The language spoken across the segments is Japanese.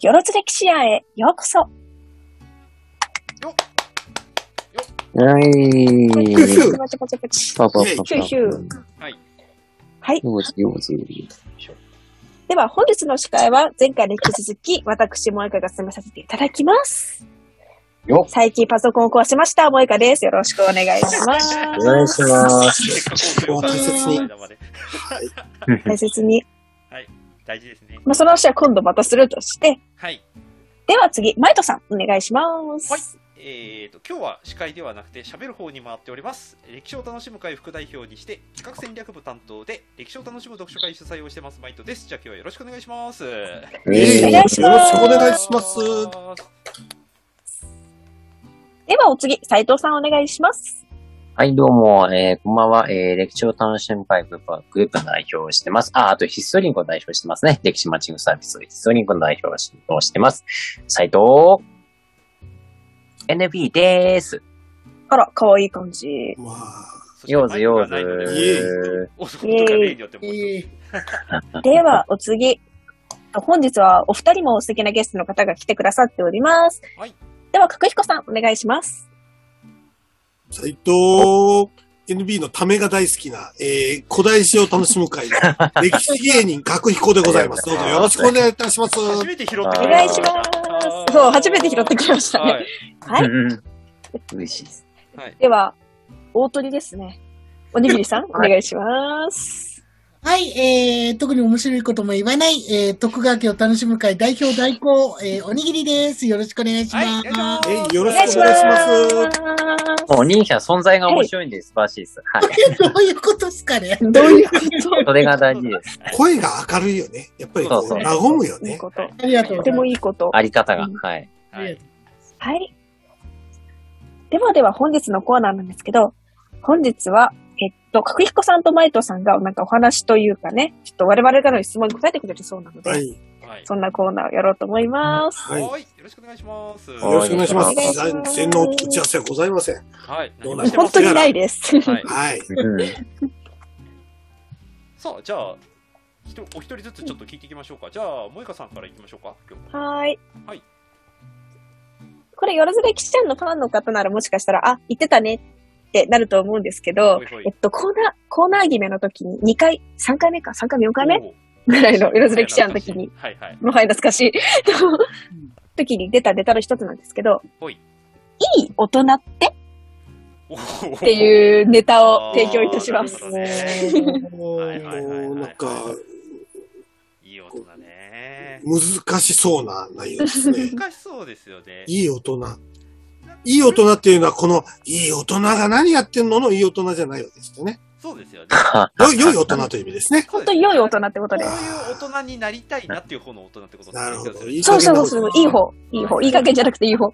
よろず歴史屋へようこそ。はい。パチパチパチパチ。パパパパ。ヒューヒューはい。はい。では、本日の司会は前回に引き続き、私、萌香が進めさせていただきます。よっ最近パソコンを壊しました、萌香です。よろしくお願いします。お願いします。大切に大切に。大事ですね。まあ、その話は今度またするとして、はい。では次、マイトさん、お願いします。はい。えーと、今日は司会ではなくて喋る方に回っております。歴史を楽しむ会副代表にして、企画戦略部担当で、歴史を楽しむ読書会主催をしてます、マイトです。じゃあ今日はよろしくお願いします。えお願いしますよろしくお願いします。ではお次、斉藤さんお願いします。はい、どうも、えー、こんばんは。えー、歴史を楽しむ会グループグループの代表をしてます。あ、あとヒストリンクを代表してますね。歴史マッチングサービス、ヒストリンクの代表をしてます。斉藤 NB でーす。あら、かわいい感じ。ようずようず。では、お次。本日はお二人も素敵なゲストの方が来てくださっております。はい。では、角彦さん、お願いします。斎藤 NB のためが大好きな、えー、古代史を楽しむ会の 歴史芸人、角彦でございます。どうぞよろしくお願いいたします。初めて拾ってくおれた願いします。そう、初めて拾ってきましたね。はい。はい。しいです。はい。では、大鳥ですね。おにぎりさん、お願いします。はい、えー、特に面白いことも言わない、えー、徳川家を楽しむ会代表代行、えー、おにぎりです。よろしくお願いします。はいえーよろししくお願いします。もう、お兄ちゃん存在が面白いんで素晴らしいです。はい。どういうことですかね？どういうこそれが大事です。声が明るいよね。やっぱりこう、そうそう和むよね。といいこと。ありがとうとてもいいこと。あり方がうん。はい。はい。はい。ではでは本日のコーナーなんですけど、本日は、えっと、角彦さんとマイトさんがなんかお話というかね、ちょっと我々からの質問に答えてくれるそうなので、はい。はい。そんなコーナーをやろうと思います。はい。よはい。よろしくお願いします。ろしくお願いします。全然の打ち合わせはございません。はい。どうな本当にないです。はい。はい。うんさあ、じゃあ、お一人ずつちょっと聞いていきましょうか。じゃあ、萌香さんからいきましょうか。はーい。はい。これ、よろずれきちゃんのファンの方ならもしかしたら、あ、言ってたねってなると思うんですけどほいほい、えっと、コーナー、コーナー決めの時に2回、3回目か、3回目、4回目ぐらいのよろずれきちゃんの時に、はいはい。もはや懐かしい。時に出たネタの一つなんですけど、ほいいい大人って？っっていうネタを提供いたします。なんか、いい大人ね。難しそうな内容ですね。難しそうですよね。いい大人。いい大人っていうのは、この、いい大人が何やってんののいい大人じゃないわけですよね。そうですよね。よ良い大人という意味ですね。本当に良い大人ってことでこう。いう大人になりたいなっていう方の大人ってことですねなるほど。いいいそうそうそうそう、いい方。いい方。いい加減じゃなくていい方。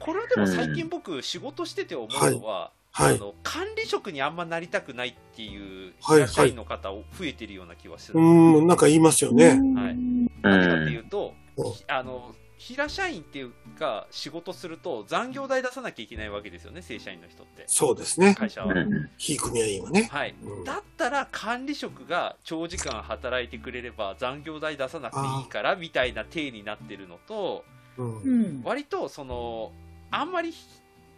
これはでも最近僕仕事してて思うのは、はい。あの管理職にあんまなりたくないっていうはい平社員の方を増えてるような気はすうる。ーん、なんか言いますよね。はいうんなぜかっていうと、うんあの平社員っていうか仕事すると残業代出さなきゃいけないわけですよね正社員の人ってそうですね。会社は、うん非組合員はね。はいうんだったら管理職が長時間働いてくれれば残業代出さなくていいからみたいな体になってるのとうんうん。割とそのあんまり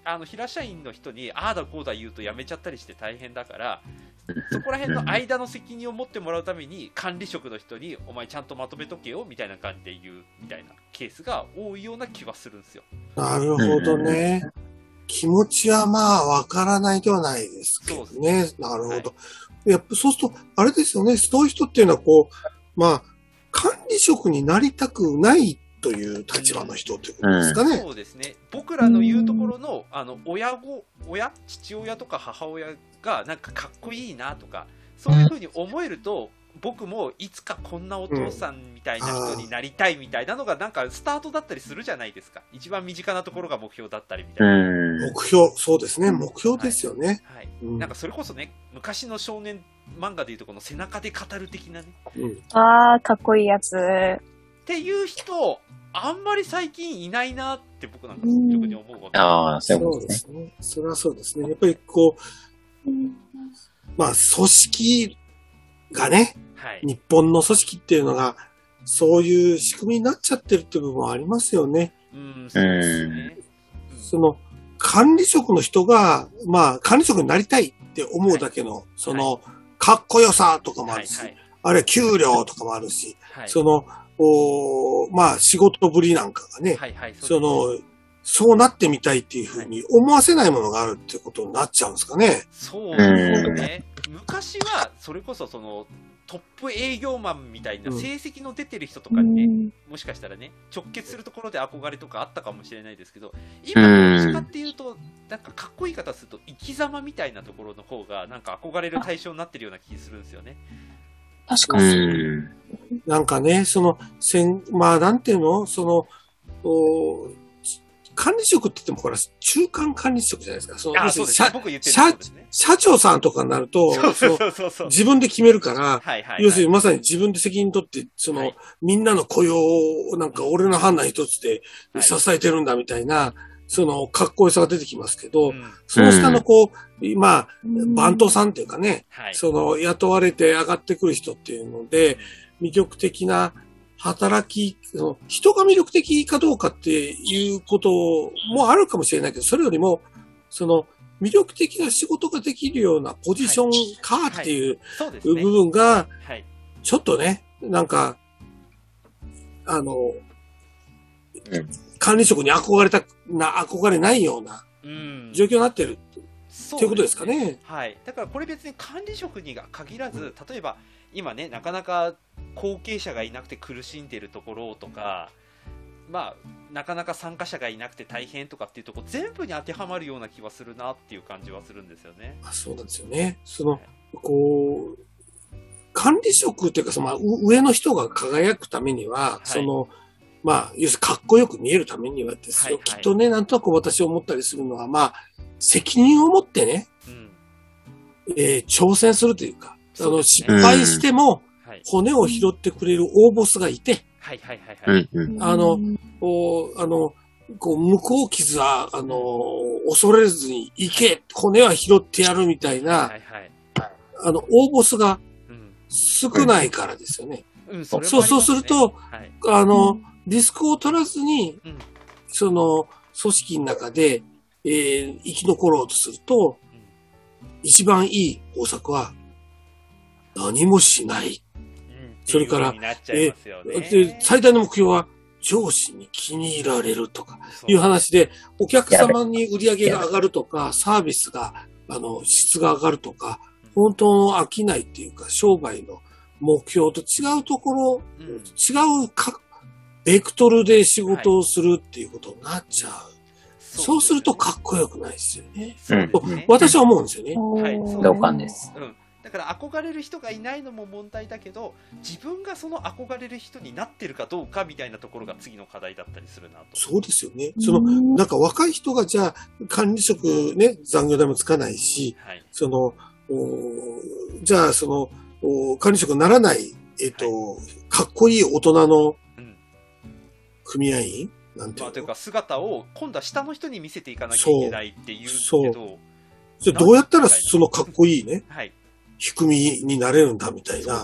あの平社員の人にああだこうだ言うと辞めちゃったりして大変だからそこら辺の間の責任を持ってもらうために管理職の人にお前ちゃんとまとめとけよみたいな感じで言うみたいなケースが多いような気はするんですよ。なるほどね。気持ちはまあ、わからないではないですけどそうね。なるほど。やっぱそうすると、あれですよね。そういう人っていうのは、こう、まあ、管理職になりたくないという立場の人ということですかね。そうですね僕らの言うところのあの親御親父親とか母親がなんかかっこいいなとかそういうふうに思えると僕もいつかこんなお父さんみたいな人になりたいみたいなのがなんかスタートだったりするじゃないですか一番身近なところが目標だったりみたいな、うん。目標、そうですね。目標ですよね。はい、うんなんかそれこそね昔の少年漫画でいうとこの背中で語る的なねうんあー、かっこいいやつ。っていう人あんまり最近いないなって僕なんか率直に思うわけああ、そうで。すね。それはそうですね。やっぱりこう、まあ、組織がね、はい日本の組織っていうのが、そういう仕組みになっちゃってるって部分はありますよね。うん、そうですね。その、管理職の人が、まあ、管理職になりたいって思うだけの、その、かっこよさとかもあるし、はいはい。あるいは給料とかもあるし、はい。その、おまあ、仕事ぶりなんかがね、はいはい。その、そうなってみたいっていうふうに思わせないものがあるってことになっちゃうんですかね。そうですよね。昔は、それこそその、トップ営業マンみたいなうん成績の出てる人とかにね、うんもしかしたらね、直結するところで憧れとかあったかもしれないですけど、今、どっちかっていうと、なんかかっこいい方すると、生き様みたいなところの方が、なんか憧れる対象になってるような気するんですよね。う確かに。ん。なんかね、その、せん、まあ、なんていうの？その、お管理職って言っても、これは中間管理職じゃないですか。そのあ、そうですね。僕言ってるね。社長さんとかになると、そうそうそのそうそうそう。自分で決めるから、はいはい。要するにまさに自分で責任取って、その、はいみんなの雇用をなんか俺の判断一つではい支えてるんだみたいな、その、かっこよさが出てきますけど、うんその下のこう、まあ、うん番頭さんっていうかね、はい。その、雇われて上がってくる人っていうので、魅力的な働き、その人が魅力的かどうかっていうこともあるかもしれないけど、それよりも、その、魅力的な仕事ができるようなポジションかっていう部。分が、はい。ちょっとね、なんか、あの、うん管理職に憧れた、な、憧れないようなうん。状況になってるそということですかね。はい、だからこれ別に管理職に限らず、例えば今ね、なかなか後継者がいなくて苦しんでるところとか、まあ、なかなか参加者がいなくて大変とかっていうところ、全部に当てはまるような気はするなっていう感じはするんですよね。あそうなんですよね。その、こう、管理職っていうか、その、上の人が輝くためには、いその、まあ、要するにかっこよく見えるためにはですよ。はいはいきっとね、なんとなく私思ったりするのは、まあ、責任を持ってね、うん。えー挑戦するというか、あの、失敗してもはい。骨を拾ってくれる大ボスがいて、はいはいはいはい。あのこう、あの、こう、向こう傷は、あの、恐れずに行け、骨は拾ってやるみたいな、はいはい。あの、大ボスがうん。少ないからですよね。うん、それもそう、そうすると、はい。あの、うんリスクを取らずに、うんその、組織の中で、えー生き残ろうとすると、うん一番いい方策は、何もしない。うん。それからっていう風になっちゃいますよね。で、最大の目標は、上司に気に入られるとか、いう話で、お客様に売り上げが上がるとか、サービスが、あの、質が上がるとか、本当の飽きないっていうか、商売の目標と違うところ、うん。違うか、ベクトルで仕事をするっていうことになっちゃう。そうするとかっこよくないですよね。そうですね。私は思うんですよね。同感です。うん、だから憧れる人がいないのも問題だけど自分がその憧れる人になってるかどうかみたいなところが次の課題だったりするなと。そうですよね。その、なんか若い人がじゃあ管理職ね、残業代もつかないし、はい、その、おじゃあその、お管理職にならない、えっ、と、かっこいい大人のうん。組合員？なんていうまあ、というのか姿を今度は下の人に見せていかなきゃいけないっていうけど、じゃあどうやったらそのかっこいいね、はい、仕組みになれるんだみたいな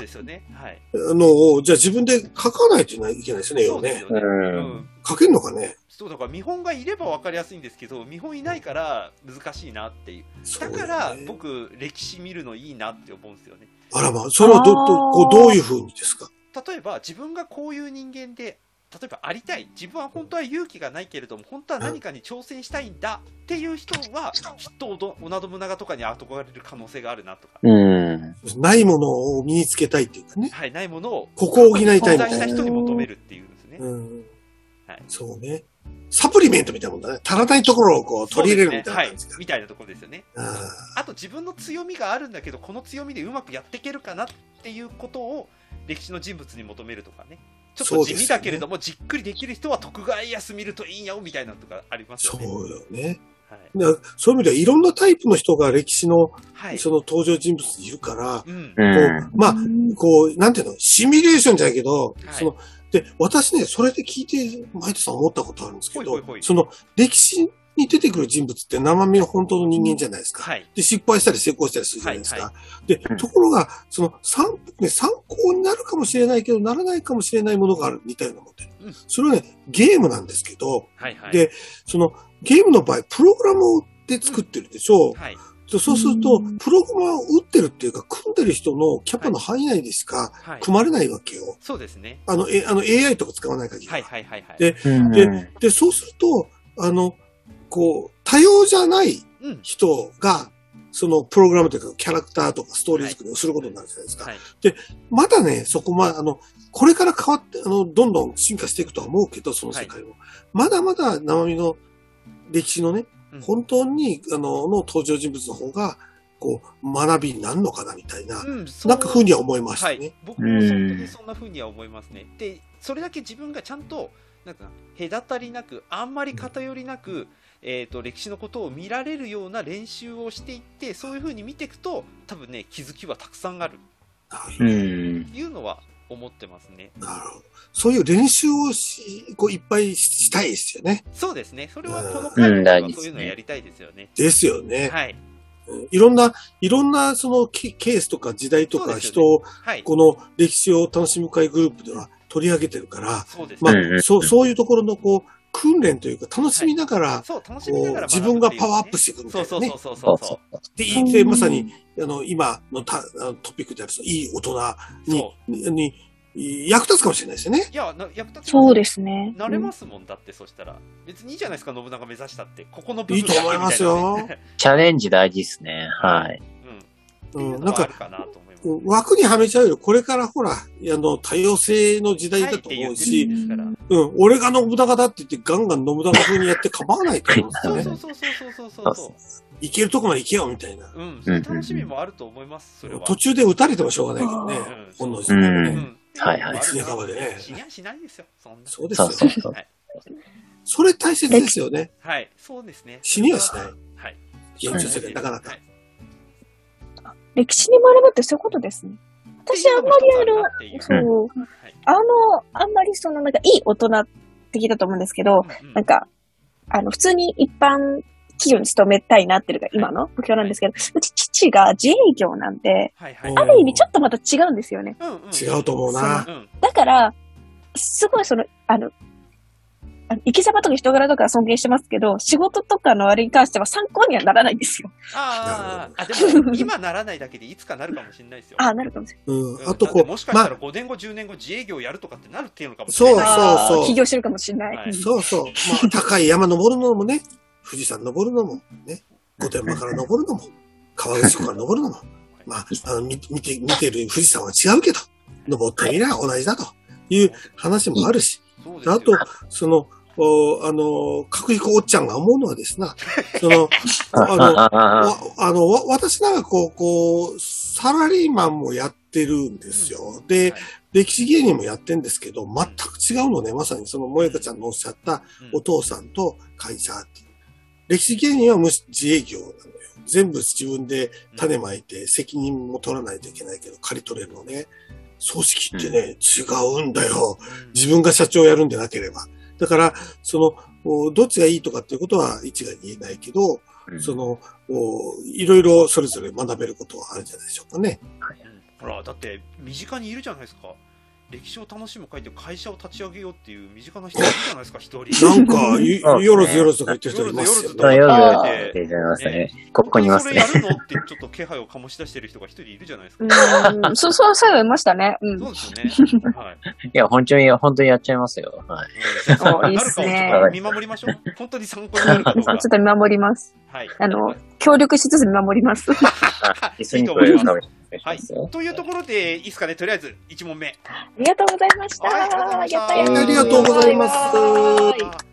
のを、じゃあ自分で書かないといけないですね、要ねそうです。よね。書けるのかね？そうだから見本がいれば分かりやすいんですけど見本いないから難しいなっていう。だからね僕歴史見るのいいなって思うんですよね。あらまあ、それはど、ど、こうどういうふうにですか？例えば自分がこういう人間で例えばありたい自分は本当は勇気がないけれども本当は何かに挑戦したいんだっていう人はきっと織田信長とかに憧れる可能性があるなとか、うん。ないものを身につけたいっていうかね。はい、ないものをここを補いたいみたいな存在した人に求めるっていうんですね。うんはいそうね。サプリメントみたいなもんだね。足らないところをこう取り入れるみたいなねはい、みたいなところですよね。ああと自分の強みがあるんだけどこの強みでうまくやっていけるかなっていうことを歴史の人物に求めるとかねちょっと地味だけれども、じっくりできる人は徳川家康見るといいよみたいなのとかありますそよね。うよね。はいだからそういう意味ではいろんなタイプの人が歴史のはいその登場人物にいるから、うんうこん。う、まあ、こう、なんていうの、シミュレーションじゃないけど、はいその、で、私ね、それで聞いて、マイトさん思ったことあるんですけどほいほいほい、その、歴史に出てくる人物って生身の本当の人間じゃないですか。はい。で、失敗したり成功したりするじゃないですか。はでうん、ところが、その参、ね、参考になるかもしれないけど、ならないかもしれないものがあるみたいなもんでうん。それはね、ゲームなんですけど、はいはい。で、その、ゲームの場合、プログラムで作ってるでしょ。はい。でそうするとうん、プログラムを打ってるっていうか、組んでる人のキャパの範囲内でしかはい。組まれないわけよ。そうですね。あの、えあの AI とか使わない限りは。はいはいはいはい。でうんでで、そうすると、あの、こう、多様じゃないうん。人が、そのプログラムというか、キャラクターとかストーリー作りをすることになるじゃないですか。はい。まだね、そこま、あの、これから変わって、あの、どんどん進化していくとは思うけど、その世界も。まだまだ生身の歴史のね、うん本当に、あの、の登場人物の方が、こう、学びになるのかな、みたいな、うん、なんか風には思いましたね。はい、僕も本当にそんな風には思いますね。で、それだけ自分がちゃんと、なんか、隔たりなく、あんまり偏りなく、えっ、と、歴史のことを見られるような練習をしていって、そういう風に見ていくと、多分ね、気づきはたくさんあるなるうん。というのは思ってますね。なるほど。そういう練習をし、こう、いっぱいしたいですよね。そうですね。それはうんこの回うんでそういうのをやりたいですよね。ですよね。はい。うんいろんな、いろんな、そのケ、ケースとか時代とか人を、はい。この歴史を楽しむ会グループでは取り上げてるから、そうですまあね。うんうん、そう、そういうところの、こう、訓練というか、楽しみながら、そう、楽しみながらこう自分がパワーアップしていくみたいうなねそそうそう。そうそそううそ。そうで、いて、まさに、あの、今のたあのトピックである、いい大人にそ、に、に役立つかもしれないですよね。いや、な役立つそうですね。なれますもんだって、そしたら。別にいいじゃないですか、信長目指したって。ここの部分いいと思いますよチャレンジ大事ですね。はい。うん。うん、なんか、枠にはめちゃうより、これからほら、あの、多様性の時代だと思うし、うん、俺が信長だって言ってガンガン信長風にやって構わないと思うんですよね。そうそうそうそうそうそうそう。いけるとこまで行けよ、みたいな。うん、そういう楽しみもあると思います、それは。途中で撃たれてもしょうがないけどねうん。本能寺ね。うん。はいはいってうのもある別に川でね死にゃしないですよ、そんな。そうですよそう。そうそう。はい。それ大切ですよね。はい、そうですね。死にはしない。はい。現実世界、なかなかはい。歴史に学ぶってそういうことですね。私あんまりあの、そう、はいあの、あんまりそのなんかいい大人的だと思うんですけど、うんなんか、あの、普通に一般企業に勤めたいなっていうのが今の目標なんですけど、うち父が自営業なんで、はいはい。ある意味ちょっとまた違うんですよね。うんうん違うと思うな。うん。だから、すごいその、あの、あの生き様とか人柄とか尊敬してますけど、仕事とかのあれに関しては参考にはならないんですよ。ああ、あ、でも、今ならないだけでいつかなるかもしれないですよ。ああ、なるかもしれない。うん。うんあとこうもし、かしたらまあ、5年後、10年後、自営業やるとかってなるっていうのかもしれそうない。あーそう起業してるかもしれない。そうそう。まあ、高い山登るのもね、富士山登るのも、ね、御殿場から登るのも、川口湖から登るのも、まあ、あの、見見て、見てる富士山は違うけど、登ってみりゃ同じだという話もあるし、あと、その、おあの、角彦おっちゃんが思うのはですな、その、あの、ああわあの、わ私なんかこう、こう、サラリーマンもやってるんですよ。で、はい歴史芸人もやってんですけど、全く違うのね。まさにその、萌香ちゃんのおっしゃったうんお父さんと会社っていう。歴史芸人は無自営業なのよ。全部自分で種まいて責任も取らないといけないけど、借り取れるのね。組織ってね、違うんだよ。うん自分が社長やるんでなければ。だから、その、おどっちがいいとかっていうことは一概に言えないけど、うんその、おいろいろそれぞれ学べることはあるんじゃないでしょうかね。うんほら、だって、身近にいるじゃないですか。歴史を楽しむ会って会社を立ち上げようっていう身近な人いるじゃないですか、一人。なんか、よろずよろずとか言ってる人いますよよろずね。そう、夜あ出てますね。ここにいますねそ。れやるのってちょっと気配を醸し出してる人が一人いるじゃないですか。うん、そう、そう、そういましたね。うん。そうですよね。はい。いや、本当に、本当にやっちゃいますよ。はい。いいっなるかをちすね見守りましょう。本当に参考になるかどうかちょっ。と見守ります。はい。あの、協力しつつ見守ります。あ一緒にはい。というところで、いいですかね、とりあえず、1問目。ありがとうございました。はいありがとうございましたありがとうございます